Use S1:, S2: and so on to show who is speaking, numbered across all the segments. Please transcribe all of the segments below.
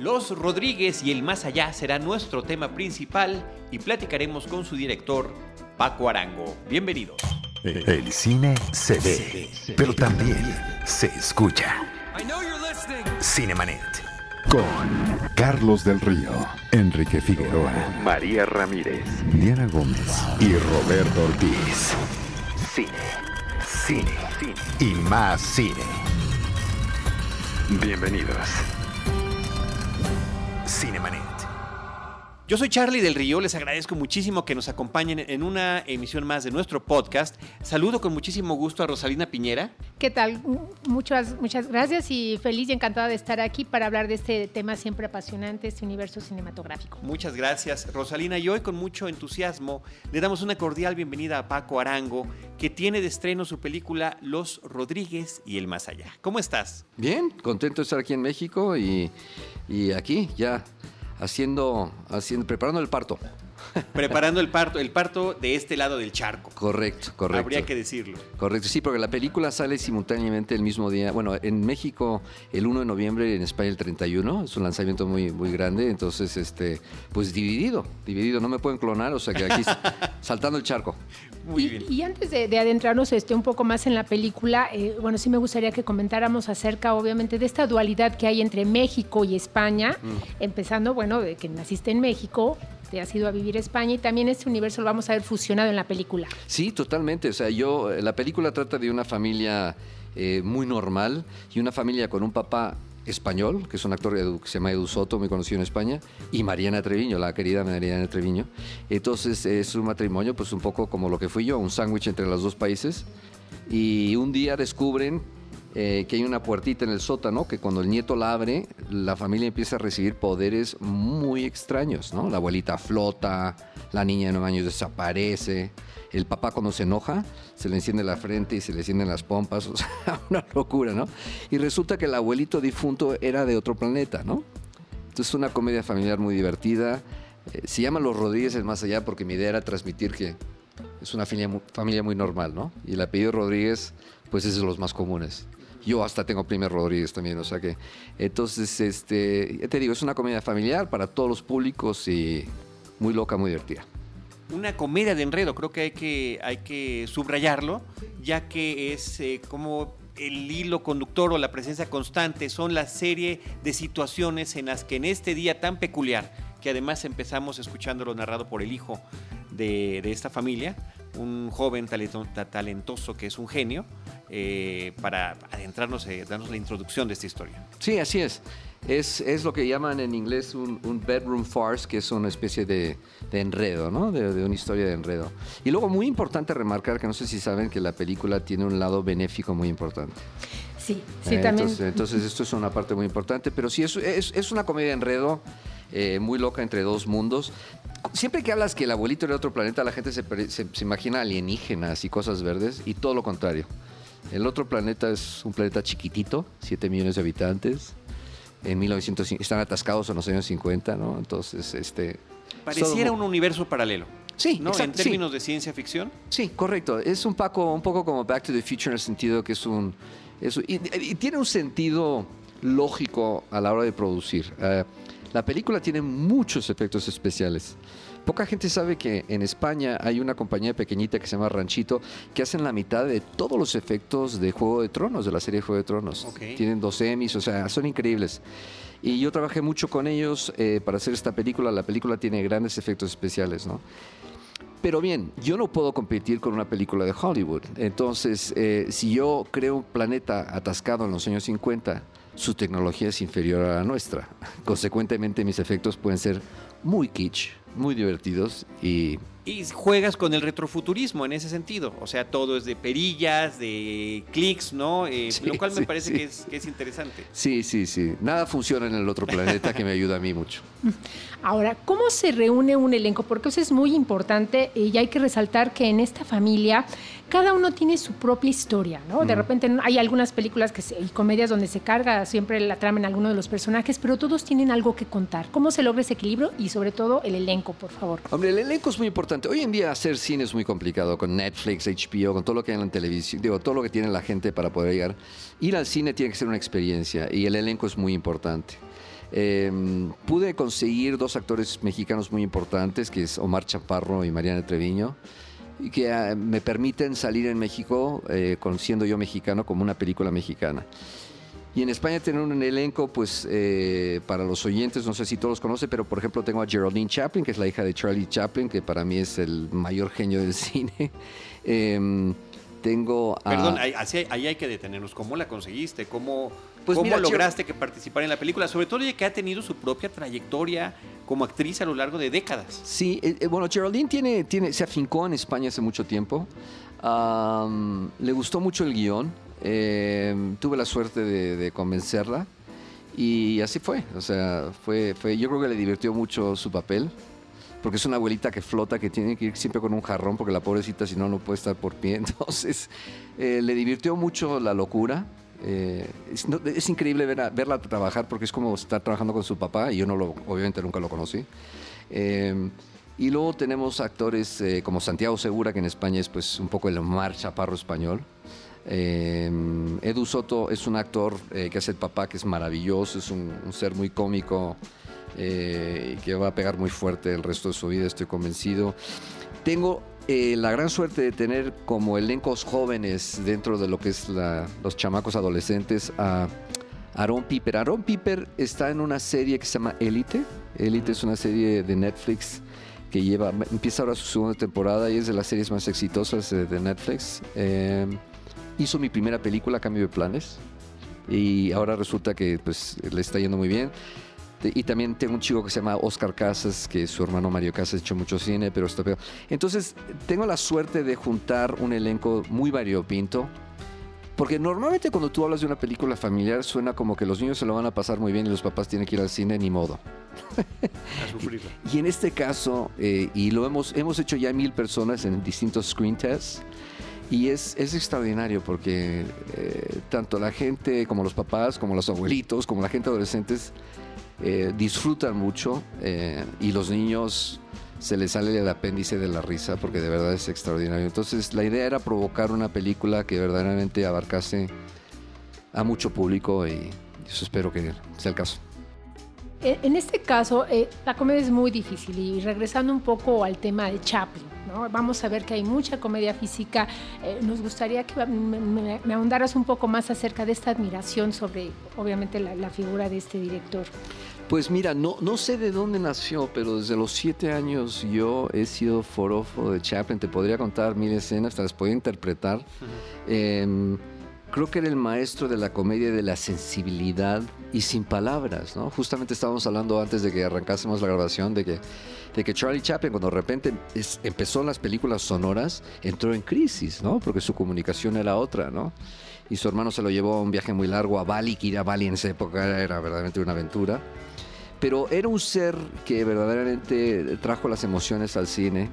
S1: Los Rodríguez y el más allá será nuestro tema principal y platicaremos con su director, Paco Arango. Bienvenidos.
S2: El cine se ve, pero también se escucha. Cinemanet. Con Carlos del Río, Enrique Figueroa, María Ramírez, Diana Gómez y Roberto Ortiz. Cine, cine, cine y más cine. Bienvenidos. Cinemanet.
S1: Yo soy Charlie del Río, les agradezco muchísimo que nos acompañen en una emisión más de nuestro podcast. Saludo con muchísimo gusto a Rosalina Piñera.
S3: ¿Qué tal? Muchas, muchas gracias y feliz y encantada de estar aquí para hablar de este tema siempre apasionante, este universo cinematográfico.
S1: Muchas gracias, Rosalina. Y hoy con mucho entusiasmo le damos una cordial bienvenida a Paco Arango, que tiene de estreno su película Los Rodríguez y el Más Allá. ¿Cómo estás?
S4: Bien, contento de estar aquí en México y, y aquí ya haciendo, haciendo, preparando el parto.
S1: Preparando el parto, el parto de este lado del charco.
S4: Correcto, correcto.
S1: Habría que decirlo.
S4: Correcto, sí, porque la película sale simultáneamente el mismo día. Bueno, en México el 1 de noviembre, en España el 31. Es un lanzamiento muy, muy grande, entonces, este, pues dividido, dividido. No me pueden clonar, o sea que aquí saltando el charco.
S3: Muy y, bien. y, antes de, de, adentrarnos este, un poco más en la película, eh, bueno, sí me gustaría que comentáramos acerca, obviamente, de esta dualidad que hay entre México y España, mm. empezando, bueno, de que naciste en México, te has ido a vivir España y también este universo lo vamos a ver fusionado en la película.
S4: Sí, totalmente. O sea, yo, la película trata de una familia eh, muy normal y una familia con un papá español, que es un actor que se llama Edu Soto, muy conocido en España, y Mariana Treviño, la querida Mariana Treviño. Entonces es un matrimonio, pues un poco como lo que fui yo, un sándwich entre los dos países. Y un día descubren eh, que hay una puertita en el sótano que cuando el nieto la abre, la familia empieza a recibir poderes muy extraños, ¿no? La abuelita flota, la niña de nueve años desaparece, el papá cuando se enoja se le enciende la frente y se le encienden las pompas, o sea, una locura, ¿no? Y resulta que el abuelito difunto era de otro planeta, ¿no? Entonces es una comedia familiar muy divertida. Eh, se llama Los Rodríguez el Más Allá porque mi idea era transmitir que es una familia, familia muy normal, ¿no? Y el apellido Rodríguez, pues es de los más comunes. Yo hasta tengo primer Rodríguez también, o sea que. Entonces, este, te digo, es una comedia familiar para todos los públicos y muy loca, muy divertida.
S1: Una comedia de enredo, creo que hay que, hay que subrayarlo, ya que es eh, como el hilo conductor o la presencia constante, son la serie de situaciones en las que en este día tan peculiar, que además empezamos escuchándolo narrado por el hijo de, de esta familia, un joven talentoso que es un genio, eh, para adentrarnos, eh, darnos la introducción de esta historia.
S4: Sí, así es. Es, es lo que llaman en inglés un, un, bedroom farce, que es una especie de, de enredo, ¿no? De, de, una historia de enredo. Y luego, muy importante remarcar, que no sé si saben que la película tiene un lado benéfico muy importante.
S3: Sí, sí,
S4: eh,
S3: también.
S4: Entonces, entonces, esto es una parte muy importante, pero sí, es, es, es una comedia de enredo. Eh, muy loca entre dos mundos. Siempre que hablas que el abuelito era de otro planeta, la gente se, se, se imagina alienígenas y cosas verdes, y todo lo contrario. El otro planeta es un planeta chiquitito, 7 millones de habitantes. En 1900 están atascados en los años 50, ¿no? Entonces, este
S1: pareciera un universo paralelo.
S4: Sí,
S1: ¿no?
S4: exacto,
S1: en términos
S4: sí.
S1: de ciencia ficción.
S4: Sí, correcto. Es un poco, un poco como Back to the Future en el sentido que es un es, y, y, tiene un sentido lógico a la hora de producir. Uh, la película tiene muchos efectos especiales. Poca gente sabe que en España hay una compañía pequeñita que se llama Ranchito que hacen la mitad de todos los efectos de Juego de Tronos, de la serie Juego de Tronos.
S1: Okay.
S4: Tienen dos Emmys, o sea, son increíbles. Y yo trabajé mucho con ellos eh, para hacer esta película. La película tiene grandes efectos especiales, ¿no? Pero bien, yo no puedo competir con una película de Hollywood. Entonces, eh, si yo creo un planeta atascado en los años 50, su tecnología es inferior a la nuestra. Consecuentemente, mis efectos pueden ser muy kitsch, muy divertidos y...
S1: Y juegas con el retrofuturismo en ese sentido. O sea, todo es de perillas, de clics, ¿no? Eh,
S4: Sí,
S1: lo cual me
S4: sí,
S1: parece
S4: sí.
S1: que, es, que es interesante.
S4: Sí, sí, sí. Nada funciona en el otro planeta que me ayuda a mí mucho.
S3: Ahora, ¿cómo se reúne un elenco? Porque eso es muy importante y hay que resaltar que en esta familia cada uno tiene su propia historia, ¿no? De
S4: Mm.
S3: repente hay algunas películas que se- y comedias donde se carga siempre la trama en alguno de los personajes, pero todos tienen algo que contar. ¿Cómo se logra ese equilibrio? Y sobre todo el elenco, por favor.
S4: Hombre, el elenco es muy importante. Hoy en día hacer cine es muy complicado con Netflix, HBO, con todo lo que hay en la televisión, digo, todo lo que tiene la gente para poder llegar. Ir al cine tiene que ser una experiencia y el elenco es muy importante. Em, pude conseguir dos actores mexicanos muy importantes, que es Omar Chaparro y Mariana Treviño, que ah, me permiten salir en México, eh, siendo yo mexicano, como una película mexicana. Y en España tener un elenco, pues eh, para los oyentes, no sé si todos los conocen, pero por ejemplo tengo a Geraldine Chaplin, que es la hija de Charlie Chaplin, que para mí es el mayor genio del cine. Em, tengo
S1: a... Perdón, ahí, ahí, hay que detenernos. ¿Cómo la conseguiste? ¿Cómo, pues cómo lograste que participara en la película? Sobre todo ya que ha tenido su propia trayectoria como actriz a lo largo de décadas.
S4: Sí, eh, eh, bueno, Geraldine tiene, tiene, se afincó en España hace mucho tiempo. le gustó mucho el guion. Eh, tuve la suerte de, convencerla y así fue. O sea, fue, fue, yo creo que le divirtió mucho su papel, porque es una abuelita que flota, que tiene que ir siempre con un jarrón, porque la pobrecita si no, no puede estar por pie. Entonces, eh, le divirtió mucho la locura. Eh, es, increíble verla trabajar porque es como estar trabajando con su papá y yo no lo, obviamente nunca lo conocí. y luego tenemos actores como Santiago Segura, que en España es pues un poco el Omar Chaparro español. Eh, Edu Soto es un actor eh, que hace el papá que es maravilloso, es un, ser muy cómico eh, y que va a pegar muy fuerte el resto de su vida, estoy convencido. Tengo la gran suerte de tener como elencos jóvenes dentro de lo que es los chamacos adolescentes a Aaron Piper. Aaron Piper está en una serie que se llama Elite. Elite es una serie de Netflix que lleva, empieza ahora su segunda temporada y es de las series más exitosas de, Netflix hizo mi primera película, Cambio de Planes, y ahora resulta que pues le está yendo muy bien. Y también tengo un chico que se llama Oscar Casas, que su hermano Mario Casas ha hecho mucho cine, pero está peor. Entonces, tengo la suerte de juntar un elenco muy variopinto. Porque normalmente cuando tú hablas de una película familiar suena como que los niños se lo van a pasar muy bien y los papás tienen que ir al cine, ni modo. A y, en este caso, eh, y lo hemos, hemos hecho ya mil personas en distintos screen tests, y es, es extraordinario porque eh, tanto la gente como los papás, como los abuelitos, como la gente adolescentes eh, disfrutan mucho eh, y los niños se les sale el apéndice de la risa porque de verdad es extraordinario. Entonces la idea era provocar una película que verdaderamente abarcase a mucho público y eso espero que sea el caso.
S3: En este caso, la comedia es muy difícil y regresando un poco al tema de Chaplin, Vamos a ver que hay mucha comedia física. Eh, nos gustaría que me, ahondaras un poco más acerca de esta admiración sobre, obviamente, la, figura de este director.
S4: Pues mira, no, no sé de dónde nació, pero desde los siete años yo he sido forofo de Chaplin. Te podría contar mil escenas, te las podría interpretar. Em, creo que era el maestro de la comedia de la sensibilidad y sin palabras, ¿no? Justamente estábamos hablando antes de que arrancásemos la grabación de que de que Charlie Chaplin, cuando de repente empezó las películas sonoras, entró en crisis, ¿no? Porque su comunicación era otra, ¿no? Y su hermano se lo llevó a un viaje muy largo a Bali, que ir a Bali en esa época era verdaderamente una aventura. Pero era un ser que verdaderamente trajo las emociones al cine.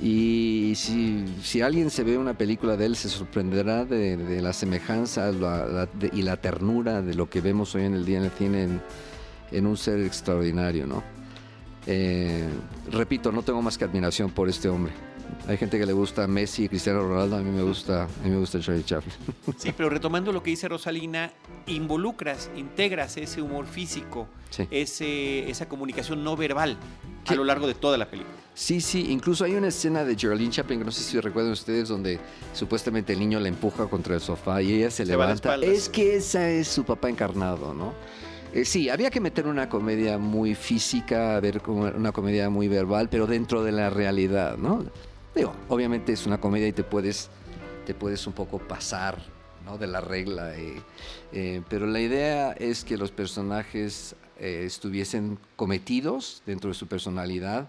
S4: Y si, si alguien se ve una película de él, se sorprenderá de, la semejanza y la ternura de lo que vemos hoy en el día en el cine en, en un ser extraordinario, ¿no? Eh, repito, no tengo más que admiración por este hombre. Hay gente que le gusta Messi y Cristiano Ronaldo, a mí me gusta, a mí me gusta Charlie Chaplin.
S1: Sí, pero retomando lo que dice Rosalina, involucras, integras ese humor físico, ese, esa comunicación no verbal a lo largo de toda la película.
S4: Sí, sí, incluso hay una escena de Geraldine Chaplin, que no sé si recuerdan ustedes, donde supuestamente el niño la empuja contra el sofá y ella se, levanta. Es que esa es su papá encarnado, ¿no? Eh, sí, había que meter una comedia muy física, ver como una comedia muy verbal, pero dentro de la realidad, ¿no? Digo, obviamente es una comedia y te puedes, te puedes un poco pasar ¿no? de la regla, eh, pero la idea es que los personajes eh, estuviesen cometidos dentro de su personalidad,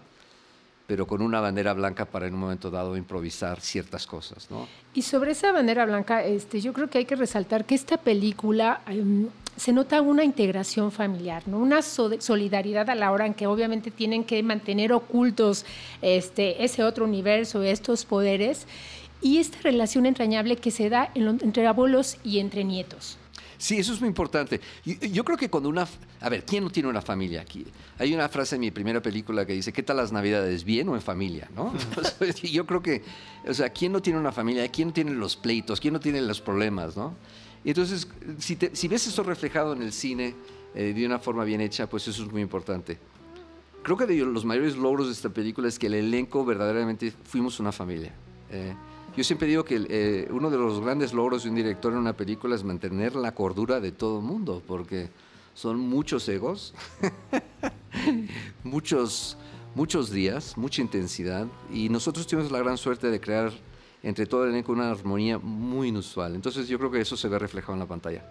S4: pero con una bandera blanca para en un momento dado improvisar ciertas cosas, ¿no?
S3: Y sobre esa bandera blanca, este, yo creo que hay que resaltar que esta película em, se nota una integración familiar, ¿no? una solidaridad a la hora en que obviamente tienen que mantener ocultos este, ese otro universo, estos poderes, y esta relación entrañable que se da entre abuelos y entre nietos.
S4: Sí, eso es muy importante. Yo, creo que cuando una... A ver, ¿quién no tiene una familia aquí? Hay una frase en mi primera película que dice, ¿qué tal las navidades? ¿Bien o en familia? ¿no? yo creo que, o sea, ¿quién no tiene una familia? ¿Quién no tiene los pleitos? ¿Quién no tiene los problemas? ¿no? Entonces, si, ves eso reflejado en el cine, eh, de una forma bien hecha, pues eso es muy importante. Creo que de los mayores logros de esta película es que el elenco verdaderamente fuimos una familia. Eh, yo siempre digo que eh, uno de los grandes logros de un director en una película es mantener la cordura de todo el mundo, porque son muchos egos, muchos, muchos días, mucha intensidad, y nosotros tuvimos la gran suerte de crear entre todo el elenco una armonía muy inusual. Entonces yo creo que eso se ve reflejado en la pantalla.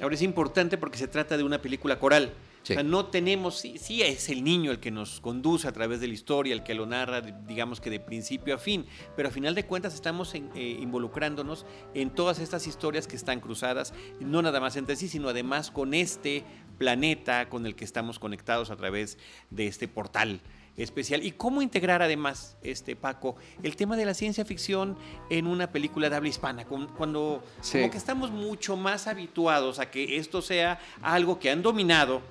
S1: Ahora es importante porque se trata de una película coral. O sea, no tenemos, sí, es el niño el que nos conduce a través de la historia, el que lo narra, digamos que de principio a fin, pero a final de cuentas estamos eh, involucrándonos en todas estas historias que están cruzadas, no nada más entre sí, sino además con este planeta con el que estamos conectados a través de este portal especial. ¿Y cómo integrar además, este Paco, el tema de la ciencia ficción en una película de habla hispana? Cuando como que estamos mucho más habituados a que esto sea algo que han dominado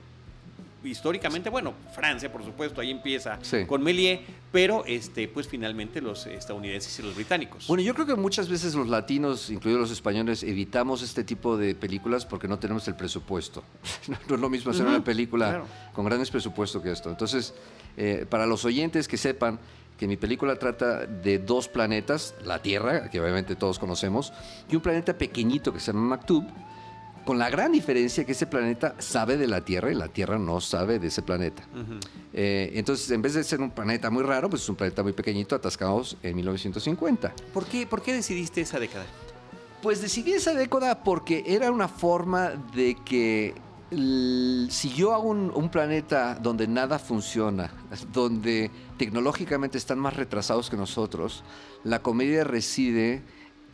S1: históricamente, bueno, Francia, por supuesto, ahí empieza con Méliès, pero este, pues finalmente los estadounidenses y los británicos.
S4: Bueno, yo creo que muchas veces los latinos, incluidos los españoles, evitamos este tipo de películas porque no tenemos el presupuesto. no es lo mismo hacer una película con grandes presupuestos que esto. Entonces, eh, para los oyentes que sepan que mi película trata de dos planetas, la Tierra, que obviamente todos conocemos, y un planeta pequeñito que se llama Maktub, con la gran diferencia que ese planeta sabe de la Tierra y la Tierra no sabe de ese planeta. Eh, entonces, en vez de ser un planeta muy raro, pues es un planeta muy pequeñito, atascados en 1950.
S1: ¿Por qué, ¿Por qué decidiste esa década?
S4: Pues decidí esa década porque era una forma de que si yo hago un, planeta donde nada funciona, donde tecnológicamente están más retrasados que nosotros, la comedia reside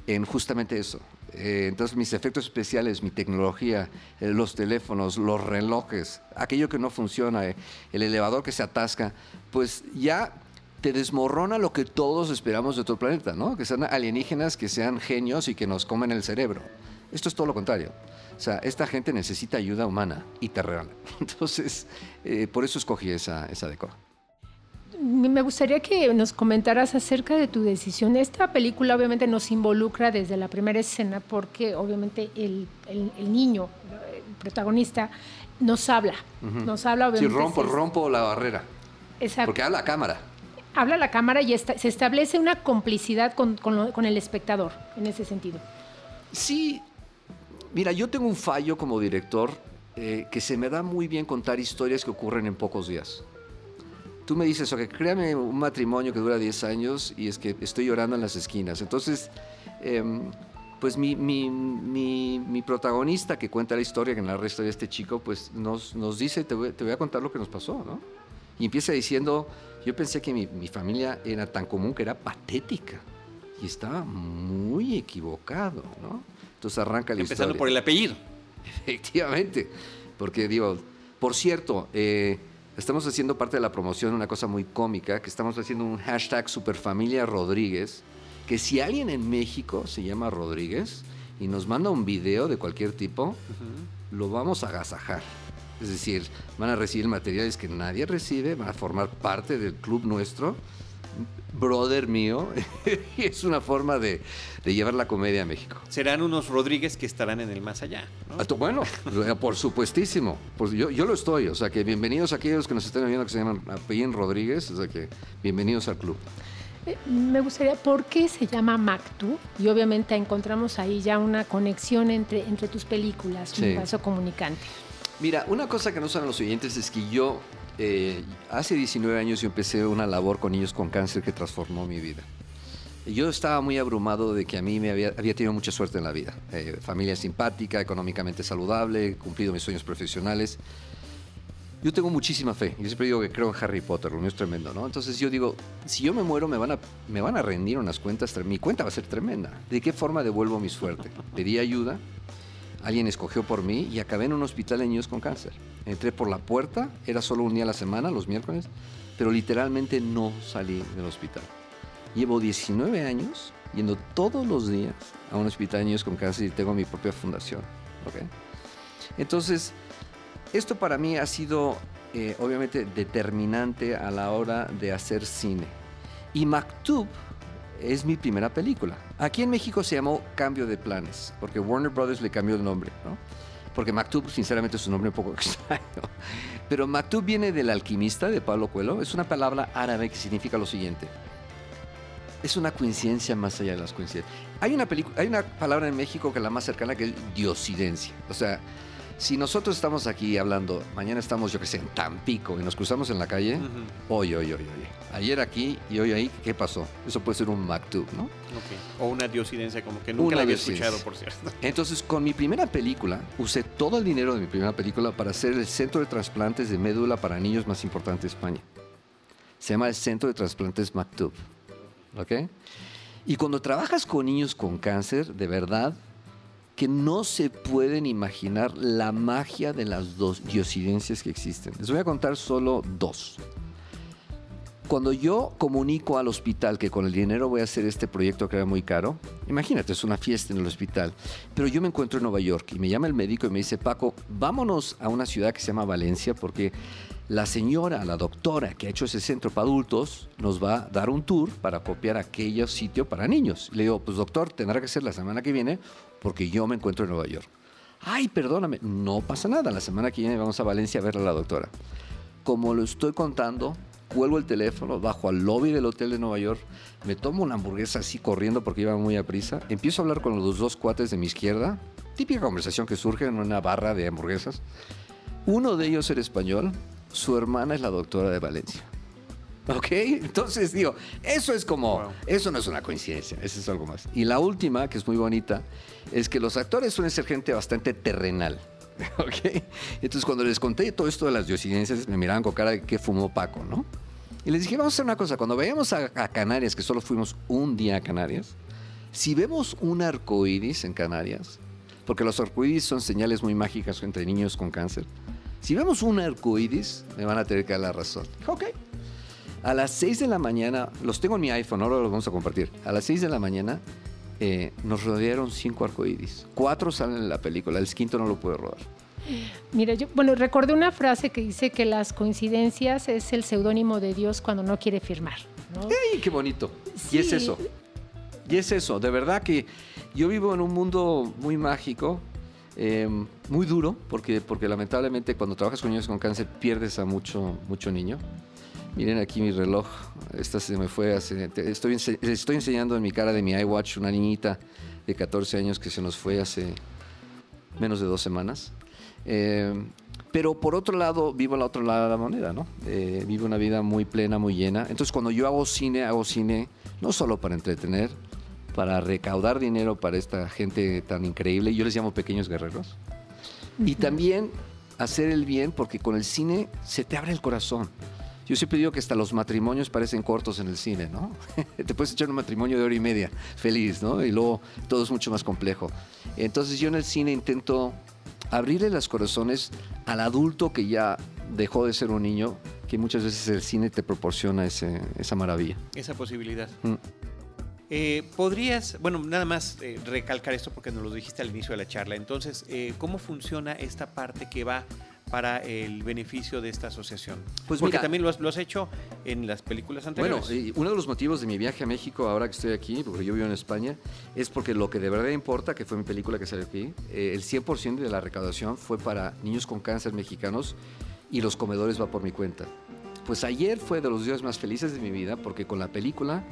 S4: en justamente eso, eh, entonces mis efectos especiales, mi tecnología, eh, los teléfonos, los relojes, aquello que no funciona, eh, el elevador que se atasca, pues ya te desmorona lo que todos esperamos de otro planeta, ¿no? Que sean alienígenas, que sean genios y que nos comen el cerebro. Esto es todo lo contrario. O sea, esta gente necesita ayuda humana y te Entonces, por eso escogí esa, esa
S3: me gustaría que nos comentaras acerca de tu decisión. Esta película obviamente nos involucra desde la primera escena porque obviamente el, niño, el protagonista, nos habla. Nos habla
S4: obviamente. Si rompo, rompo la barrera. Exacto. Porque habla la cámara.
S3: Habla la cámara y se establece una complicidad con, el espectador en ese sentido.
S4: Sí. Mira, yo tengo un fallo como director eh, que se me da muy bien contar historias que ocurren en pocos días tú me dices, ok, créame un matrimonio que dura 10 años y es que estoy llorando en las esquinas. Entonces, em, pues mi, mi, mi, protagonista que cuenta la historia, que narra la historia de este chico, pues nos, nos dice, te voy, te voy, a contar lo que nos pasó, ¿no? Y empieza diciendo, yo pensé que mi, familia era tan común que era patética. Y estaba muy equivocado, ¿no? Entonces arranca la
S1: Empezando por el apellido.
S4: Efectivamente. Porque digo, por cierto, eh, Estamos haciendo parte de la promoción una cosa muy cómica, que estamos haciendo un hashtag Superfamilia Rodríguez, que si alguien en México se llama Rodríguez y nos manda un video de cualquier tipo, lo vamos a agasajar. Es decir, van a recibir materiales que nadie recibe, van a formar parte del club nuestro brother mío, y es una forma de, llevar la comedia a México.
S1: Serán unos Rodríguez que estarán en el más allá.
S4: Bueno, por supuestísimo. Pues yo, yo, lo estoy, o sea que bienvenidos a aquellos que nos estén viendo que se llaman Apellín Rodríguez, o sea que bienvenidos al club.
S3: Eh, me gustaría, ¿por qué se llama Mactu? Y obviamente encontramos ahí ya una conexión entre, entre tus películas, un paso comunicante.
S4: Mira, una cosa que no saben los oyentes es que yo eh, hace 19 años yo empecé una labor con niños con cáncer que transformó mi vida. Yo estaba muy abrumado de que a mí me había, tenido mucha suerte en la vida. Eh, familia simpática, económicamente saludable, cumplido mis sueños profesionales. Yo tengo muchísima fe. Yo siempre digo que creo en Harry Potter, lo mío es tremendo, ¿no? Entonces yo digo, si yo me muero me van a, me van a rendir unas cuentas, mi cuenta va a ser tremenda. ¿De qué forma devuelvo mi suerte? Pedí ayuda, alguien escogió por mí y acabé en un hospital de niños con cáncer. Entré por la puerta, era solo un día a la semana, los miércoles, pero literalmente no salí del hospital. Llevo 19 años yendo todos los días a un hospital de niños con cáncer y tengo mi propia fundación. Entonces, esto para mí ha sido eh, obviamente determinante a la hora de hacer cine. Y Maktub es mi primera película. Aquí en México se llamó Cambio de Planes, porque Warner Brothers le cambió el nombre. ¿no? porque Maktub, sinceramente, es un nombre un poco extraño. Pero Maktub viene del alquimista de Pablo Coelho. Es una palabra árabe que significa lo siguiente. Es una coincidencia más allá de las coincidencias. Hay una, hay una palabra en México que es la más cercana que es diosidencia. O sea, si nosotros estamos aquí hablando, mañana estamos, yo qué sé, en Tampico y nos cruzamos en la calle, oye, oye, oye, oye. Ayer aquí y hoy ahí, ¿qué pasó? Eso puede ser un maktub, ¿no?
S1: O una diosidencia, como que nunca la había escuchado, por cierto.
S4: Entonces, con mi primera película, usé todo el dinero de mi primera película para hacer el centro de trasplantes de médula para niños más importante de España. Se llama el Centro de Trasplantes Maktub. ¿Ok? Y cuando trabajas con niños con cáncer, de verdad, que no se pueden imaginar la magia de las dos diosidencias que existen. Les voy a contar solo dos. Cuando yo comunico al hospital que con el dinero voy a hacer este proyecto que era muy caro, imagínate, es una fiesta en el hospital, pero yo me encuentro en Nueva York y me llama el médico y me dice, Paco, vámonos a una ciudad que se llama Valencia porque la señora, la doctora que ha hecho ese centro para adultos, nos va a dar un tour para copiar aquello sitio para niños. Le digo, pues doctor, tendrá que ser la semana que viene porque yo me encuentro en Nueva York. Ay, perdóname, no pasa nada, la semana que viene vamos a Valencia a ver a la doctora. Como lo estoy contando, cuelgo el teléfono, bajo al lobby del hotel de Nueva York, me tomo una hamburguesa así corriendo porque iba muy a prisa, empiezo a hablar con los dos cuates de mi izquierda, típica conversación que surge en una barra de hamburguesas. Uno de ellos era español, su hermana es la doctora de Valencia. ¿Ok? Entonces digo, eso es como, eso no es una coincidencia, eso es algo más. Y la última, que es muy bonita, es que los actores suelen ser gente bastante terrenal. ¿Ok? Entonces cuando les conté todo esto de las diosidencias, me miraban con cara de que fumó Paco, ¿no? Y les dije, vamos a hacer una cosa, cuando vayamos a, a Canarias, que solo fuimos un día a Canarias, si vemos un arco iris en Canarias, porque los arcoíris son señales muy mágicas entre niños con cáncer, si vemos un arcoíris, me van a tener que dar la razón. Dije, ok. A las 6 de la mañana, los tengo en mi iPhone, ahora los vamos a compartir. A las 6 de la mañana eh, nos rodearon cinco arcoíris. Cuatro salen en la película, el quinto no lo puede rodar.
S3: Mira, yo, bueno, recordé una frase que dice que las coincidencias es el seudónimo de Dios cuando no quiere firmar.
S4: ¡Ey, qué bonito! Y es eso. Y es eso. De verdad que yo vivo en un mundo muy mágico Em, muy duro, porque, porque lamentablemente cuando trabajas con niños con cáncer pierdes a mucho, mucho niño. Miren aquí mi reloj, esta se me fue hace, estoy, estoy enseñando en mi cara de mi iWatch una niñita de 14 años que se nos fue hace menos de dos semanas. Em, pero por otro lado, vivo al otro lado de la moneda, ¿no? Eh, vivo una vida muy plena, muy llena. Entonces, cuando yo hago cine, hago cine no solo para entretener, para recaudar dinero para esta gente tan increíble. Yo les llamo pequeños guerreros. Y también hacer el bien porque con el cine se te abre el corazón. Yo siempre digo que hasta los matrimonios parecen cortos en el cine, ¿no? te puedes echar un matrimonio de hora y media, feliz, ¿no? Y luego todo es mucho más complejo. Entonces yo en el cine intento abrirle los corazones al adulto que ya dejó de ser un niño, que muchas veces el cine te proporciona esa maravilla.
S1: Esa posibilidad. Mm. Eh, ¿Podrías, bueno, nada más eh, recalcar esto porque nos lo dijiste al inicio de la charla, entonces, eh, ¿cómo funciona esta parte que va para el beneficio de esta asociación? Pues porque también lo has, hecho en las películas anteriores.
S4: Bueno, uno de los motivos de mi viaje a México ahora que estoy aquí, porque yo vivo en España, es porque lo que de verdad importa, que fue mi película que salió aquí, el 100% de la recaudación fue para niños con cáncer mexicanos y los comedores va por mi cuenta. Pues ayer fue de los días más felices de mi vida porque con la película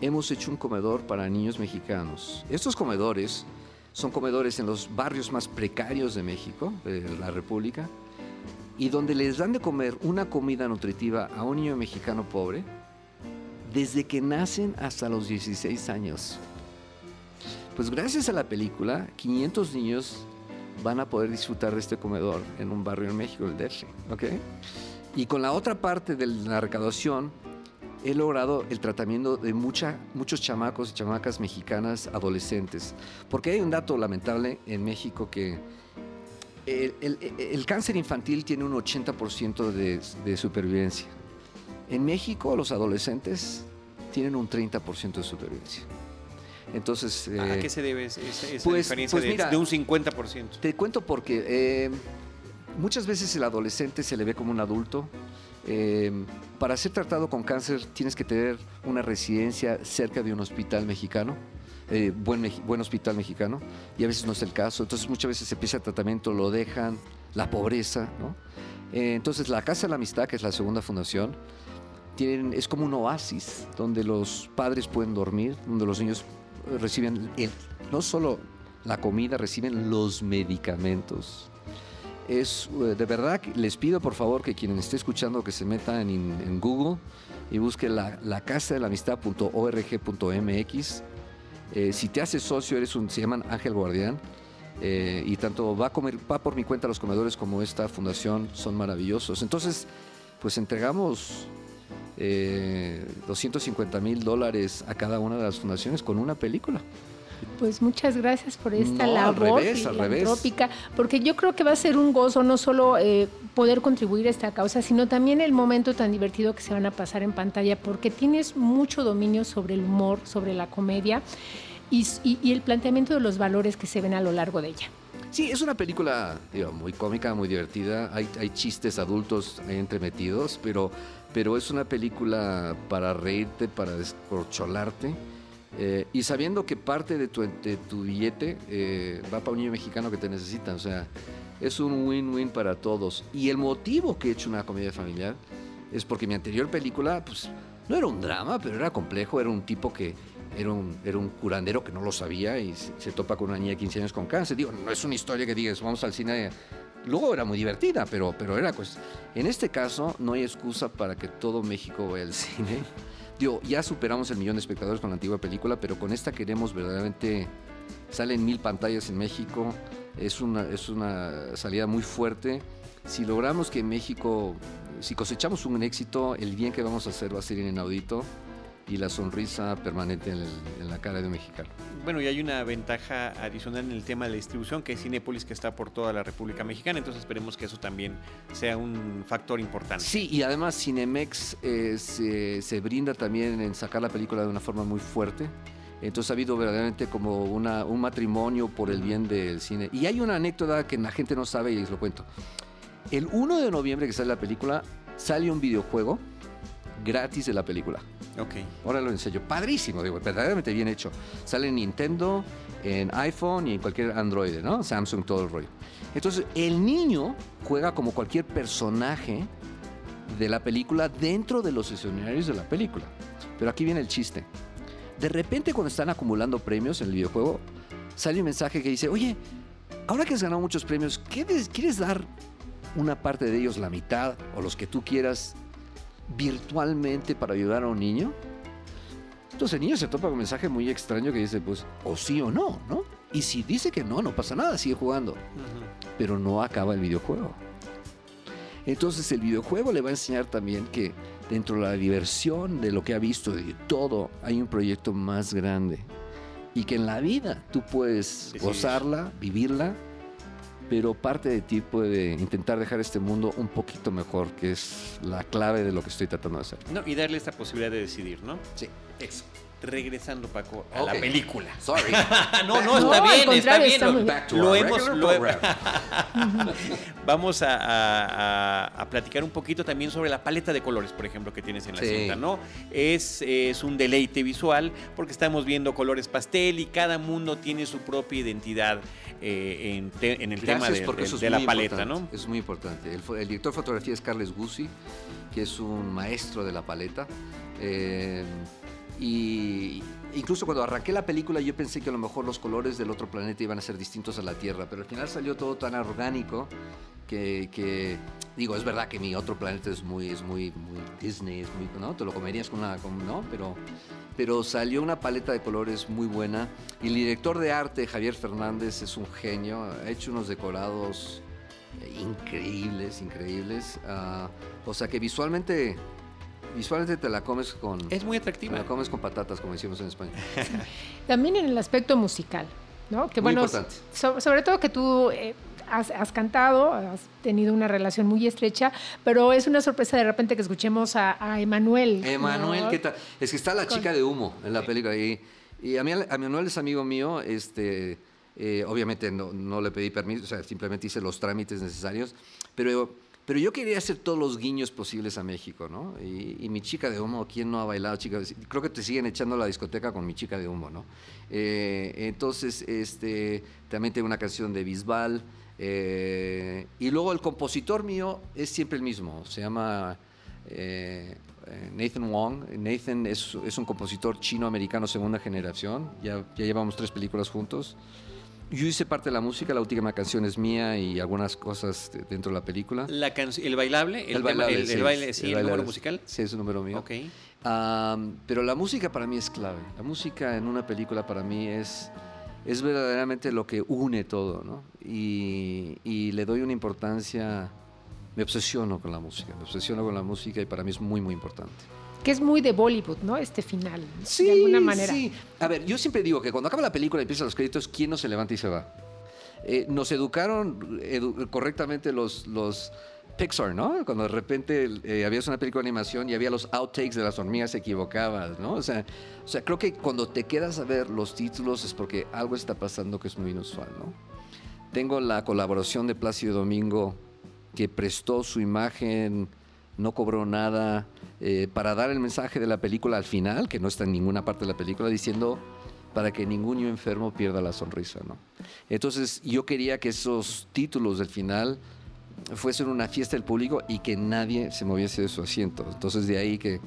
S4: hemos hecho un comedor para niños mexicanos. Estos comedores son comedores en los barrios más precarios de México, de la República, y donde les dan de comer una comida nutritiva a un niño mexicano pobre desde que nacen hasta los 16 años. Pues gracias a la película, 500 niños van a poder disfrutar de este comedor en un barrio en México, el DF. ¿ok? Y con la otra parte de la recaudación, he logrado el tratamiento de mucha, muchos chamacos y chamacas mexicanas adolescentes. Porque hay un dato lamentable en México que el, cáncer infantil tiene un 80% de, supervivencia. En México los adolescentes tienen un 30% de supervivencia. Entonces,
S1: ¿A qué eh, se debe esa, pues, diferencia pues de, un 50%?
S4: Te cuento porque eh, muchas veces el adolescente se le ve como un adulto, eh, para ser tratado con cáncer tienes que tener una residencia cerca de un hospital mexicano. Eh, buen, hospital mexicano, y a veces no es el caso. Entonces muchas veces se empieza el tratamiento, lo dejan, la pobreza. Eh, entonces la Casa de la Amistad, que es la segunda fundación, tienen, es como un oasis donde los padres pueden dormir, donde los niños reciben no solo la comida, reciben los medicamentos. Es eh, de verdad, les pido por favor que quien esté escuchando que se meta en, Google y busque la, la casa de la amistad.org.mx. Eh, si te haces socio, eres un, se llaman Ángel Guardián. Eh, y tanto va, a comer, va por mi cuenta los comedores como esta fundación son maravillosos. Entonces, pues entregamos 250 mil dólares a cada una de las fundaciones con una película.
S3: Pues muchas gracias por esta labor filantrópica, porque yo creo que va a ser un gozo no solo eh, poder contribuir a esta causa, sino también el momento tan divertido que se van a pasar en pantalla, porque tienes mucho dominio sobre el humor, sobre la comedia y, el planteamiento de los valores que se ven a lo largo de ella.
S4: Sí, es una película muy cómica, muy divertida. Hay, hay chistes adultos entremetidos, pero, pero es una película para reírte, para descorcholarte eh, y sabiendo que parte de tu, tu billete eh, va para un niño mexicano que te necesita, o sea, es un win-win para todos. Y el motivo que he hecho una comedia familiar es porque mi anterior película, pues, no era un drama, pero era complejo, era un tipo que era un, era un curandero que no lo sabía y se, topa con una niña de 15 años con cáncer. Digo, no es una historia que digas, vamos al cine. Luego era muy divertida, pero, pero era pues... En este caso, no hay excusa para que todo México vaya al cine ya superamos el millón de espectadores con la antigua película, pero con esta queremos verdaderamente. Salen mil pantallas en México, es una, es una salida muy fuerte. Si logramos que México, si cosechamos un éxito, el bien que vamos a hacer va a ser inaudito y la sonrisa permanente en, la cara de un mexicano.
S1: Bueno, y hay una ventaja adicional en el tema de la distribución, que es Cinépolis, que está por toda la República Mexicana, entonces esperemos que eso también sea un factor importante.
S4: Sí, y además Cinemex eh, se, brinda también en sacar la película de una forma muy fuerte. Entonces ha habido verdaderamente como una, un matrimonio por el bien del cine. Y hay una anécdota que la gente no sabe y les lo cuento. El 1 de noviembre que sale la película, sale un videojuego gratis de la película.
S1: Ok.
S4: Ahora lo enseño. Padrísimo, digo, verdaderamente bien hecho. Sale en Nintendo, en iPhone y en cualquier Android, ¿no? Samsung, todo el rollo. Entonces, el niño juega como cualquier personaje de la película dentro de los escenarios de la película. Pero aquí viene el chiste. De repente, cuando están acumulando premios en el videojuego, sale un mensaje que dice, oye, ahora que has ganado muchos premios, ¿quieres dar una parte de ellos, la mitad, o los que tú quieras, virtualmente para ayudar a un niño? Entonces el niño se topa con un mensaje muy extraño que dice, pues, o sí o no, ¿no? Y si dice que no, no pasa nada, sigue jugando. Pero no acaba el videojuego. Entonces el videojuego le va a enseñar también que dentro de la diversión de lo que ha visto de todo, hay un proyecto más grande. Y que en la vida tú puedes gozarla, vivirla pero parte de ti puede intentar dejar este mundo un poquito mejor, que es la clave de lo que estoy tratando de hacer.
S1: No, y darle esta posibilidad de decidir, ¿no?
S4: Sí, eso.
S1: Regresando, Paco, a la película.
S4: Sorry.
S1: no, no, está bien, está bien.
S4: lo, hemos,
S1: Vamos a, platicar un poquito también sobre la paleta de colores, por ejemplo, que tienes en la cinta, ¿no? Es, es un deleite visual porque estamos viendo colores pastel y cada mundo tiene su propia identidad eh, en, el tema de, la paleta, ¿no?
S4: Es muy importante. El, director de fotografía es Carles Guzzi, que es un maestro de la paleta. Eh, y incluso cuando arranqué la película yo pensé que a lo mejor los colores del otro planeta iban a ser distintos a la Tierra, pero al final salió todo tan orgánico que, digo, es verdad que mi otro planeta es muy, es muy, Disney, es muy, ¿no? Te lo comerías con una, ¿no? Pero, pero salió una paleta de colores muy buena y el director de arte, Javier Fernández, es un genio, ha hecho unos decorados increíbles, increíbles. Ah, o sea que visualmente visualmente te la comes con...
S1: Es muy atractiva.
S4: Te la comes con patatas, como decimos en España.
S3: También en el aspecto musical, ¿no?
S4: Que muy bueno, importante.
S3: sobre todo que tú eh, has, cantado, has tenido una relación muy estrecha, pero es una sorpresa de repente que escuchemos a, Emanuel.
S4: Emanuel, ¿qué tal? Es que está la chica de humo en la película y, y a mí Emanuel es amigo mío, este... Eh, obviamente no, no, le pedí permiso, o sea, simplemente hice los trámites necesarios, pero Pero yo quería hacer todos los guiños posibles a México, ¿no? Y, mi chica de humo, ¿quién no ha bailado chica? Creo que te siguen echando a la discoteca con mi chica de humo, ¿no? Eh, entonces, este, también tengo una canción de Bisbal. Eh, y luego el compositor mío es siempre el mismo, se llama eh, Nathan Wong. Nathan es, es un compositor chino-americano segunda generación, ya, ya llevamos tres películas juntos. Yo hice parte de la música, la última canción es mía y algunas cosas dentro de la película.
S1: La ¿El bailable? ¿El, bailable, el, baile, sí, el, número musical?
S4: Sí, es un número mío.
S1: Ok.
S4: pero la música para mí es clave. La música en una película para mí es, es verdaderamente lo que une todo, ¿no? Y, y le doy una importancia, me obsesiono con la música, me obsesiono con la música y para mí es muy, muy importante
S3: que es muy de Bollywood, ¿no? Este final, sí, de alguna manera.
S4: Sí, a ver, yo siempre digo que cuando acaba la película y empiezan los créditos, ¿quién no se levanta y se va? Eh, nos educaron correctamente los, los Pixar, ¿no? Cuando de repente eh, habías una película de animación y había los outtakes de las hormigas equivocadas, ¿no? O sea, o sea, creo que cuando te quedas a ver los títulos es porque algo está pasando que es muy inusual, ¿no? Tengo la colaboración de Plácido Domingo que prestó su imagen, no cobró nada, eh, para dar el mensaje de la película al final, que no está en ninguna parte de la película, diciendo para que ningún niño enfermo pierda la sonrisa. ¿no? Entonces yo quería que esos títulos del final fuesen una fiesta del público y que nadie se moviese de su asiento. Entonces de ahí que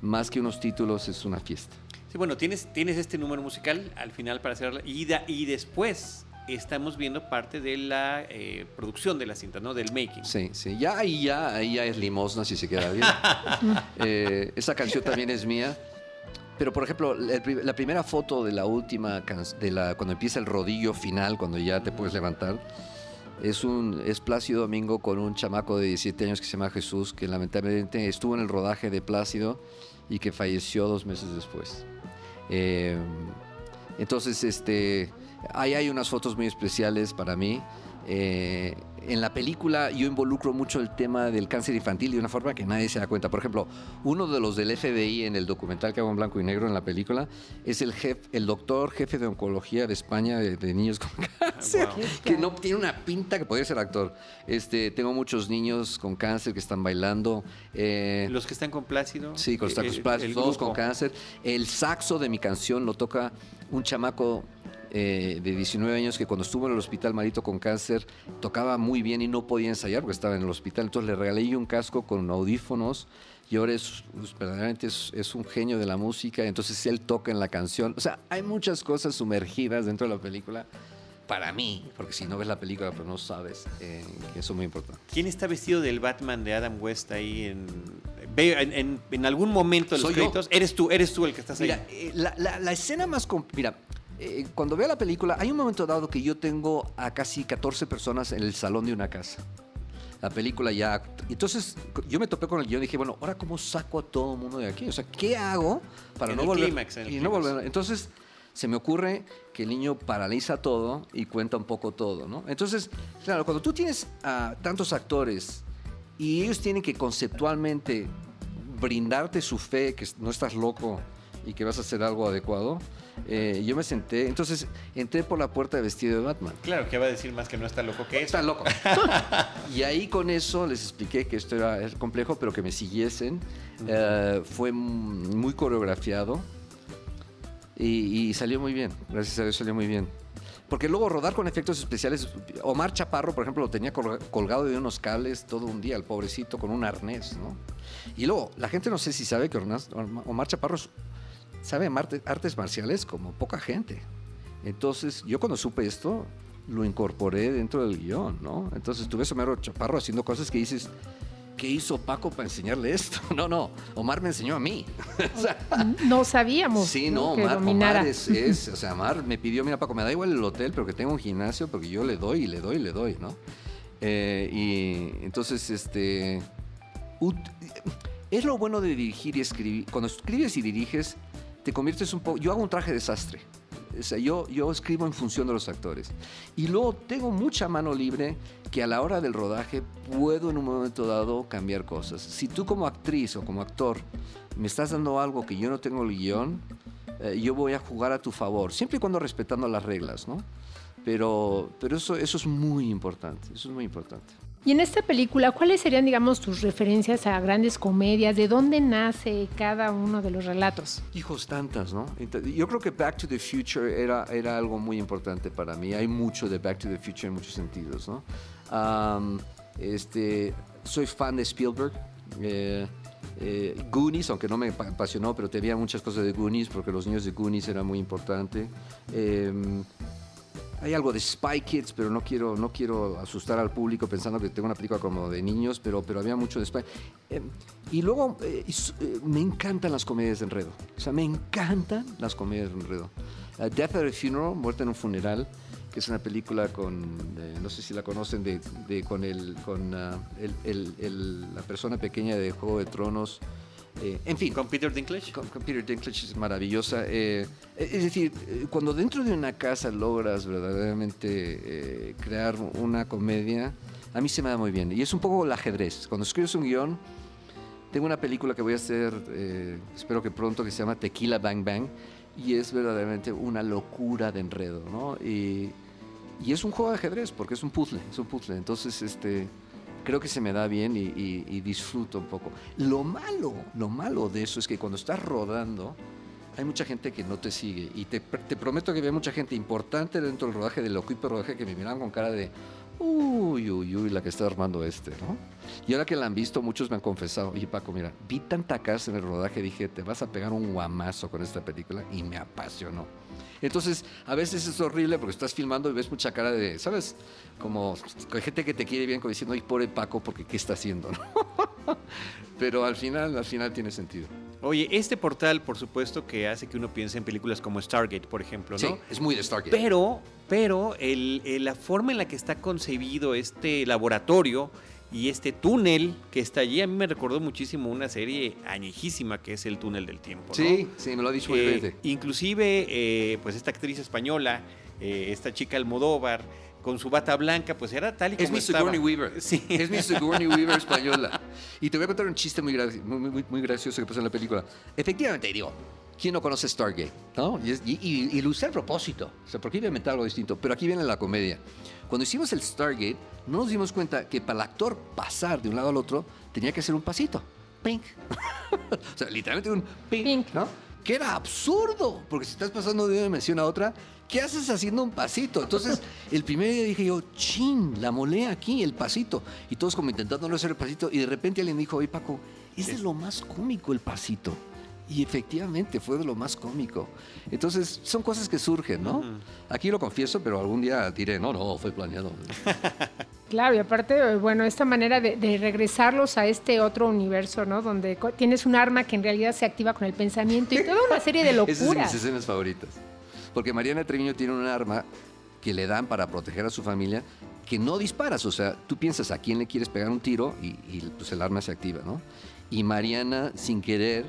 S4: más que unos títulos es una fiesta.
S1: Sí, bueno, tienes, tienes este número musical al final para hacer y, y después estamos viendo parte de la eh, producción de la cinta, ¿no? Del making.
S4: Sí, sí. Ya ahí ya, ahí ya es limosna si se queda bien. Eh, esa canción también es mía. Pero, por ejemplo, la, primera foto de la última, de la, cuando empieza el rodillo final, cuando ya te puedes levantar, es un es Plácido Domingo con un chamaco de 17 años que se llama Jesús, que lamentablemente estuvo en el rodaje de Plácido y que falleció dos meses después. Eh, entonces, este Ahí hay unas fotos muy especiales para mí. Eh, en la película yo involucro mucho el tema del cáncer infantil de una forma que nadie se da cuenta. Por ejemplo, uno de los del FBI en el documental que hago en blanco y negro en la película es el jefe, el doctor jefe de oncología de España de, niños con cáncer, que no tiene una pinta que podría ser actor. Este, tengo muchos niños con cáncer que están bailando.
S1: Eh, los que están con plácido.
S4: Sí, con los tacos plácidos, todos con cáncer. El saxo de mi canción lo toca un chamaco eh, de 19 años que cuando estuvo en el hospital malito con cáncer tocaba muy bien y no podía ensayar porque estaba en el hospital. Entonces le regalé un casco con audífonos y ahora es, pues, verdaderamente es, un genio de la música. Entonces él toca en la canción. O sea, hay muchas cosas sumergidas dentro de la película para mí, porque si no ves la película pero no sabes, eh, eso es muy importante.
S1: ¿Quién está vestido del Batman de Adam West ahí en, en, en, algún momento de los créditos? Eres tú, eres tú el que estás ahí.
S4: Mira, eh, la, la, la, escena más... Mira, eh, cuando veo la película, hay un momento dado que yo tengo a casi 14 personas en el salón de una casa. La película ya... Entonces yo me topé con el guion y dije, bueno, ahora cómo saco a todo el mundo de aquí? O sea, ¿qué hago para no volver? y no volver? Entonces se me ocurre que el niño paraliza todo y cuenta un poco todo, ¿no? Entonces, claro, cuando tú tienes a tantos actores y ellos tienen que conceptualmente brindarte su fe, que no estás loco y que vas a hacer algo adecuado, eh, yo me senté, entonces entré por la puerta de vestido de Batman.
S1: Claro, que va a decir más que no está loco que
S4: Está loco. y ahí con eso les expliqué que esto era complejo, pero que me siguiesen. Eh, fue muy coreografiado y, salió muy bien. Gracias a Dios salió muy bien. Porque luego rodar con efectos especiales, Omar Chaparro, por ejemplo, lo tenía colgado de unos cables todo un día, el pobrecito, con un arnés, ¿no? Y luego, la gente no sé si sabe que Omar Chaparro sabe artes marciales como poca gente. Entonces, yo cuando supe esto, lo incorporé dentro del guion, ¿no? Entonces tuve a Somero Chaparro haciendo cosas que dices, ¿qué hizo Paco para enseñarle esto? No, no, Omar me enseñó a mí.
S3: no sabíamos.
S4: Sí, no, Omar, es, o sea, Omar me pidió, mira Paco, me da igual el hotel, pero que tengo un gimnasio, porque yo le doy y le doy y le doy, ¿no? Eh, y entonces, este, es lo bueno de dirigir y escribir. Cuando escribes y diriges, te conviertes un poco... Yo hago un traje desastre. O sea, yo, yo escribo en función de los actores. Y luego tengo mucha mano libre que a la hora del rodaje puedo en un momento dado cambiar cosas. Si tú como actriz o como actor me estás dando algo que yo no tengo el guion, eh, yo voy a jugar a tu favor, siempre y cuando respetando las reglas, ¿no? Pero, pero eso, eso es muy importante, eso es muy importante.
S3: Y en esta película, ¿cuáles serían, digamos, tus referencias a grandes comedias? ¿De dónde nace cada uno de los relatos?
S4: Hijos, tantas, ¿no? Yo creo que Back to the Future era, algo muy importante para mí. Hay mucho de Back to the Future en muchos sentidos, ¿no? este, soy fan de Spielberg. Eh, eh, Goonies, aunque no me apasionó, pero tenía muchas cosas de Goonies, porque los niños de Goonies era muy importante. Em, hay algo de Spy Kids, pero no quiero, no quiero asustar al público pensando que tengo una película como de niños, pero, pero había mucho de Spy. Em, y luego eh, eh, me encantan las comedias de enredo. O sea, me encantan las comedias de enredo. Death at a Funeral, Muerte en un funeral, que es una película con, no sé si la conocen, de, con, el, con ah, la persona pequeña de Juego de Tronos.
S1: Eh, en fin. ¿Con Peter Dinklage?
S4: Con, Peter Dinklage es maravillosa. Eh, es decir, eh, cuando dentro de una casa logras verdaderamente crear una comedia, a mí se me da muy bien. Y es un poco el ajedrez. Cuando escribes un guion, tengo una película que voy a hacer, espero que pronto, que se llama Tequila Bang Bang. Y es verdaderamente una locura de enredo, ¿no? Y, y es un juego de ajedrez, porque es un puzzle, es un puzzle. Entonces, este, creo que se me da bien y, disfruto un poco. Lo malo, lo malo de eso es que cuando estás rodando, hay mucha gente que no te sigue. Y te, te prometo que había mucha gente importante dentro del rodaje, del equipo de rodaje, que me miraban con cara de, uy, uy, uy, la que está armando este, ¿no? Y ahora que la han visto, muchos me han confesado, oye Paco, mira, vi tanta casa en el rodaje, dije, te vas a pegar un guamazo con esta película y me apasionó. Entonces, a veces es horrible porque estás filmando y ves mucha cara de, ¿sabes? Como gente que te quiere bien, como diciendo, ay, pobre Paco, porque ¿qué está haciendo? Pero al final, al final tiene sentido.
S1: Oye, este portal, por supuesto, que hace que uno piense en películas como Stargate, por ejemplo, ¿no? Sí,
S4: es muy de Stargate.
S1: Pero, pero la forma en la que está concebido este laboratorio y este túnel que está allí, a mí me recordó muchísimo una serie añejísima que es El túnel del tiempo. ¿no?
S4: Sí, sí, me lo ha dicho eh,
S1: Inclusive, eh, pues esta actriz española, eh, esta chica Almodóvar, con su bata blanca, pues era tal y como
S4: es mi Sigourney Weaver. Sí. Es mi Sigourney Weaver española. Y te voy a contar un chiste muy, muy, muy, gracioso que pasó en la película. Efectivamente, digo, ¿quién no conoce Stargate? ¿no? Y, lo usé a propósito. O sea, porque iba a inventar algo distinto. Pero aquí viene la comedia. Cuando hicimos el Stargate, no nos dimos cuenta que para el actor pasar de un lado al otro tenía que hacer un pasito. Pink. o sea, literalmente un pink, ¿no? Que era absurdo, porque si estás pasando de una dimensión a otra, ¿qué haces haciendo un pasito? Entonces, el primer día dije yo, chin, la molé aquí, el pasito. Y todos como intentando no hacer el pasito, y de repente alguien dijo, oye Paco, ese es lo más cómico el pasito. Y efectivamente fue de lo más cómico. Entonces, son cosas que surgen, ¿no? Aquí lo confieso, pero algún día diré, no, no, fue planeado.
S3: Claro, y aparte, bueno, esta manera de, regresarlos a este otro universo, ¿no? Donde tienes un arma que en realidad se activa con el pensamiento y toda una serie de locuras. Esas
S4: son mis escenas favoritas. Porque Mariana Treviño tiene un arma que le dan para proteger a su familia que no disparas. O sea, tú piensas a quién le quieres pegar un tiro y, y pues el arma se activa, ¿no? Y Mariana, sin querer,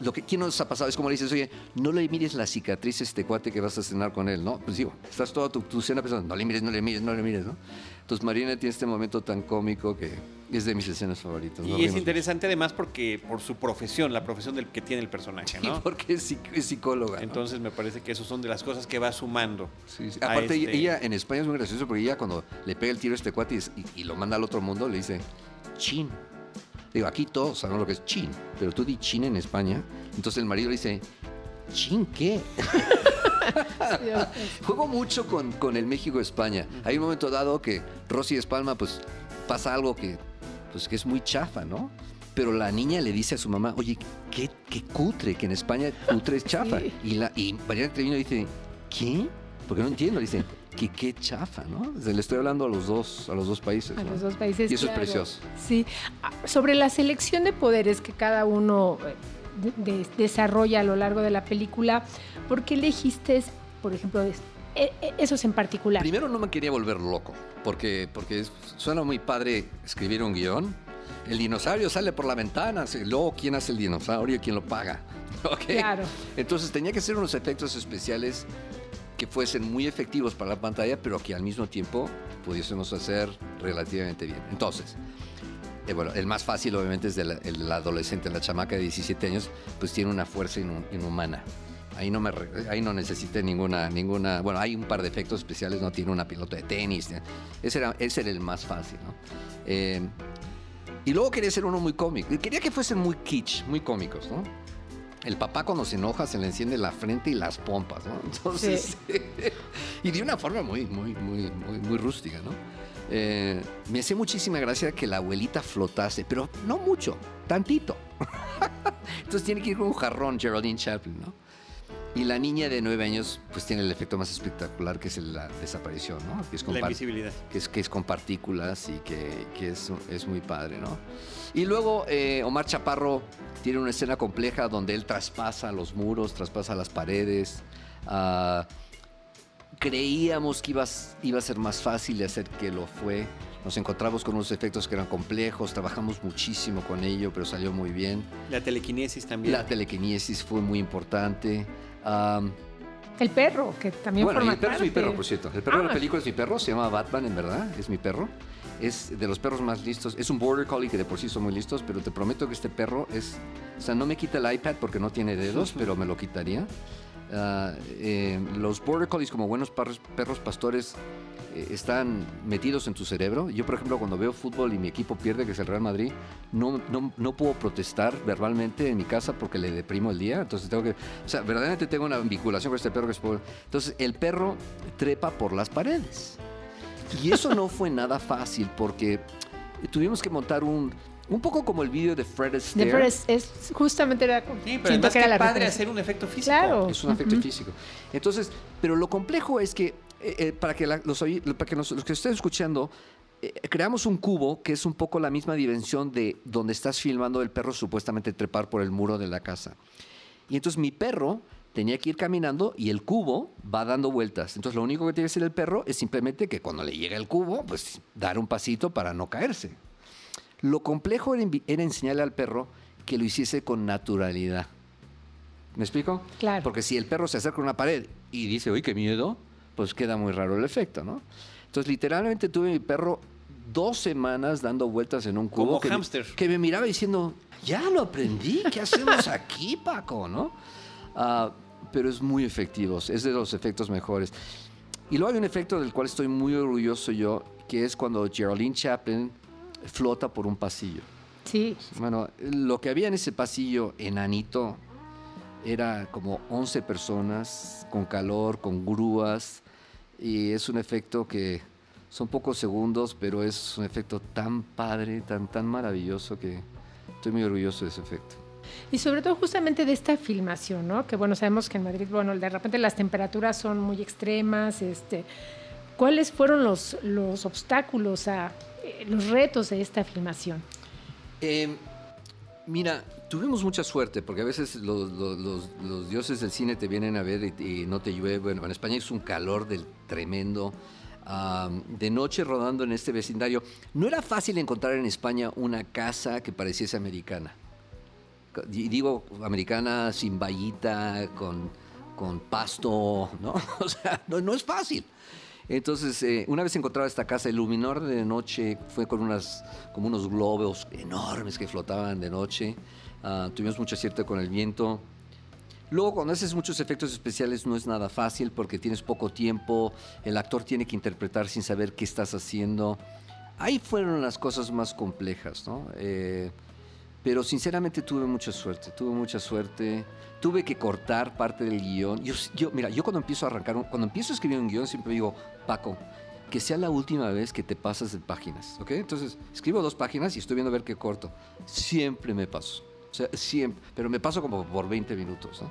S4: lo que ¿quién nos ha pasado? Es como le dices, oye, no le mires la cicatriz a este cuate que vas a cenar con él, ¿no? Pues digo, estás toda tu, cena pensando, no le mires, no le mires, no le mires, ¿no? Entonces Marina tiene este momento tan cómico que es de mis escenas favoritas.
S1: Y es interesante además porque por su profesión, la profesión del que tiene el personaje, ¿no?
S4: Sí, porque es, psicóloga.
S1: Entonces me parece que eso son de las cosas que va sumando.
S4: Sí, sí. Aparte este ella en España es muy gracioso porque ella cuando le pega el tiro a este cuate y, y lo manda al otro mundo le dice, chin, Digo, aquí todos sabemos lo que es chin, pero tú di chin en España. Entonces el marido le dice, ¿chin qué? Juego mucho con, con el México-España. Hay un momento dado que Rosy Espalma, pues pasa algo que, pues, que es muy chafa, ¿no? Pero la niña le dice a su mamá, oye, qué, qué cutre, que en España cutre es chafa. Y, la, y Mariana Treviño dice, ¿qué? Porque no entiendo. Dice, que qué chafa, ¿no? Le estoy hablando a los dos, a los dos países.
S3: A los dos países.
S4: Y eso es precioso.
S3: Sí. Ah, sobre la selección de poderes que cada uno eh, desarrolla a lo largo de la película, ¿por qué elegiste, por ejemplo, esos en particular?
S4: Primero no me quería volver loco, porque, porque suena muy padre escribir un guion. El dinosaurio sale por la ventana, luego quién hace el dinosaurio y quién lo paga.
S3: Claro.
S4: Entonces tenía que ser unos efectos especiales que fuesen muy efectivos para la pantalla, pero que al mismo tiempo pudiésemos hacer relativamente bien. Entonces, eh, bueno, el más fácil obviamente es del el adolescente, la chamaca de 17 años, pues tiene una fuerza inhumana. Ahí no me ahí no necesité ninguna ninguna bueno hay un par de efectos especiales no tiene una pilota de tenis ese era ese era el más fácil ¿no? Eh, y luego quería ser uno muy cómico quería que fuesen muy kitsch muy cómicos no el papá cuando se enoja se le enciende la frente y las pompas no entonces y de una forma muy muy muy muy, muy rústica no eh, me hacía muchísima gracia que la abuelita flotase, pero no mucho, tantito. Entonces tiene que ir con un jarrón Geraldine Chaplin, ¿no? Y la niña de nueve años, pues tiene el efecto más espectacular que es la desaparición, ¿no?
S1: Que es con la invisibilidad.
S4: Que es, que es con partículas y que, que es, es, muy padre, ¿no? Y luego eh, Omar Chaparro tiene una escena compleja donde él traspasa los muros, traspasa las paredes. Uh, creíamos que iba, iba a ser más fácil de hacer que lo fue. Nos encontramos con unos efectos que eran complejos, trabajamos muchísimo con ello, pero salió muy bien.
S1: La telequinesis también.
S4: La telequinesis fue muy importante.
S3: el perro, que también
S4: bueno,
S3: forma
S4: el perro es mi perro, por cierto. El perro de la ah. película es mi perro, se llama Batman, en verdad, es mi perro. Es de los perros más listos. Es un border collie que de por sí son muy listos, pero te prometo que este perro es... O sea, no me quita el iPad porque no tiene dedos, pero me lo quitaría. Ah, eh, los border collies como buenos perros, pastores están metidos en tu cerebro. Yo, por ejemplo, cuando veo fútbol y mi equipo pierde, que es el Real Madrid, no, no, no, puedo protestar verbalmente en mi casa porque le deprimo el día. Entonces tengo que, o sea, verdaderamente tengo una vinculación con este perro que es Entonces el perro trepa por las paredes. Y eso no fue nada fácil porque tuvimos que montar un un poco como el vídeo de Fred Astaire.
S3: De Fred es justamente era
S1: Sí, pero además que era padre hacer un efecto físico.
S3: Claro.
S4: Es un efecto físico. Entonces, pero lo complejo es que eh, eh, para que los, para que los, que estén escuchando eh, creamos un cubo que es un poco la misma dimensión de donde estás filmando el perro supuestamente trepar por el muro de la casa. Y entonces mi perro tenía que ir caminando y el cubo va dando vueltas. Entonces lo único que tiene que hacer el perro es simplemente que cuando le llega el cubo, pues dar un pasito para no caerse. Lo complejo era, enseñarle al perro que lo hiciese con naturalidad. ¿Me explico?
S3: Claro.
S4: Porque si el perro se acerca a una pared y dice, uy, qué miedo, pues queda muy raro el efecto, ¿no? Entonces, literalmente tuve mi perro dos semanas dando vueltas en un cubo.
S1: Como que, hámster.
S4: que me miraba diciendo, ya lo aprendí, ¿qué hacemos aquí, Paco? ¿no? Ah, pero es muy efectivo, es de los efectos mejores. Y luego hay un efecto del cual estoy muy orgulloso yo, que es cuando Geraldine Chaplin flota por un pasillo.
S3: Sí.
S4: Bueno, lo que había en ese pasillo enanito era como 11 personas con calor, con grúas, y es un efecto que son pocos segundos, pero es un efecto tan padre, tan, tan maravilloso que estoy muy orgulloso de ese efecto.
S3: Y sobre todo justamente de esta filmación, ¿no? Que bueno, sabemos que en Madrid, bueno, de repente las temperaturas son muy extremas, este, ¿cuáles fueron los, los obstáculos a los retos de esta filmación?
S4: Em, mira, tuvimos mucha suerte porque a veces los, dioses del cine te vienen a ver y, no te llueve. Bueno, en España es un calor del tremendo. de noche rodando en este vecindario. No era fácil encontrar en España una casa que pareciese americana. Y digo americana sin vallita, con, con pasto, ¿no? O sea, no, es fácil. Entonces, eh, una vez encontraba esta casa, el de noche fue con unas, como unos globos enormes que flotaban de noche. Ah, tuvimos mucha suerte con el viento. Luego, cuando haces muchos efectos especiales, no es nada fácil porque tienes poco tiempo, el actor tiene que interpretar sin saber qué estás haciendo. Ahí fueron las cosas más complejas, ¿no? Eh, pero sinceramente tuve mucha suerte, tuve mucha suerte. Tuve que cortar parte del guion. Yo, mira, yo cuando empiezo a arrancar, cuando empiezo a escribir un guion, siempre digo, Paco, que sea la última vez que te pasas de páginas, ¿ok? Entonces, escribo dos páginas y estoy viendo a ver qué corto. Siempre me paso, siempre, pero me paso como por 20 minutos.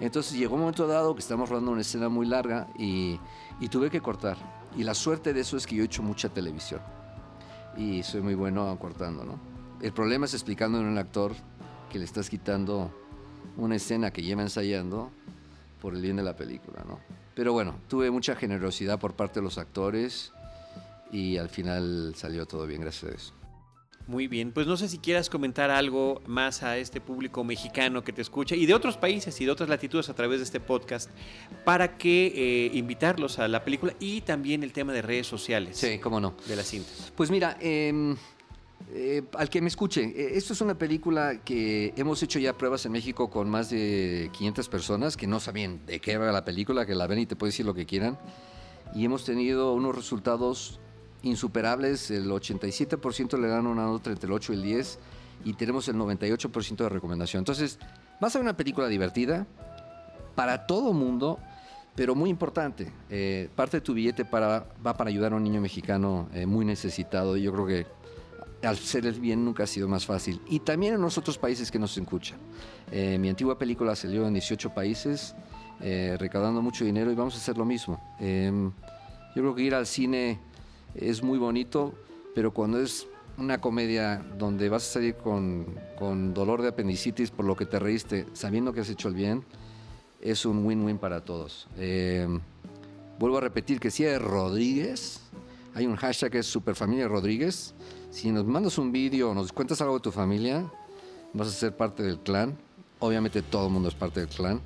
S4: Entonces llegó un momento dado que estábamos rodando una escena muy larga y, tuve que cortar. Y la suerte de eso es que yo he hecho mucha televisión y soy muy bueno cortando, ¿no? El problema es explicando a un actor que le estás quitando una escena que lleva ensayando por el bien de la película. Pero bueno, tuve mucha generosidad por parte de los actores y al final salió todo bien, gracias a eso.
S1: Muy bien, pues no sé si quieras comentar algo más a este público mexicano que te escucha y de otros países y de otras latitudes a través de este podcast para que eh, invitarlos a la película y también el tema de redes sociales.
S4: Sí, cómo no.
S1: De la cinta.
S4: Pues mira, eh, Eh, al que me escuche, eh, esto es una película que hemos hecho ya pruebas en México con más de 500 personas que no sabían de qué era la película, que la ven y te pueden decir lo que quieran. Y hemos tenido unos resultados insuperables. El 87% le dan una nota entre el 8 y el 10 y tenemos el 98% de recomendación. Entonces, va a ser una película divertida para todo mundo, pero muy importante. Eh, parte de tu billete para, va para ayudar a un niño mexicano muy necesitado y yo creo que ser el bien nunca ha sido más fácil. Y también en los otros países que nos escuchan. Eh, mi antigua película salió en 18 países, eh, recaudando mucho dinero y vamos a hacer lo mismo. Em, yo creo que ir al cine es muy bonito, pero cuando es una comedia donde vas a salir con, con dolor de apendicitis por lo que te reíste, sabiendo que has hecho el bien, es un win-win para todos. Em, vuelvo a repetir que si es Rodríguez, hay un hashtag que es Superfamilia Rodríguez. Si nos mandas un vídeo o nos cuentas algo de tu familia, vas a ser parte del clan. Obviamente todo el mundo es parte del clan.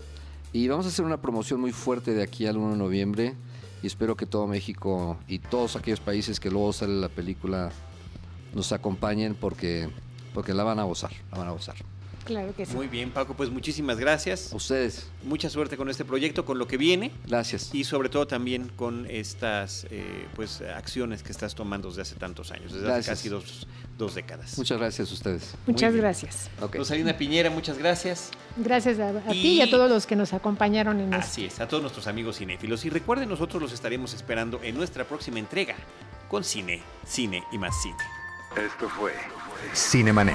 S4: Y vamos a hacer una promoción muy fuerte de aquí al 1 de noviembre. Y espero que todo México y todos aquellos países que luego sale la película nos acompañen porque, porque la van a gozar, la van a gozar.
S3: Claro que sí.
S1: Muy bien, Paco, pues muchísimas gracias.
S4: A ustedes.
S1: Mucha suerte con este proyecto, con lo que viene.
S4: Gracias.
S1: Y sobre todo también con estas eh, pues acciones que estás tomando desde hace tantos años, desde hace casi dos, dos, décadas.
S4: Muchas gracias a ustedes.
S3: Muchas gracias.
S1: Okay. Rosalina Piñera, muchas gracias.
S3: Gracias a, ti y a todos los que nos acompañaron en
S1: Así
S3: es,
S1: a todos nuestros amigos cinéfilos. Y recuerden, nosotros los estaremos esperando en nuestra próxima entrega con cine, cine y más cine.
S2: Esto fue Cinemanet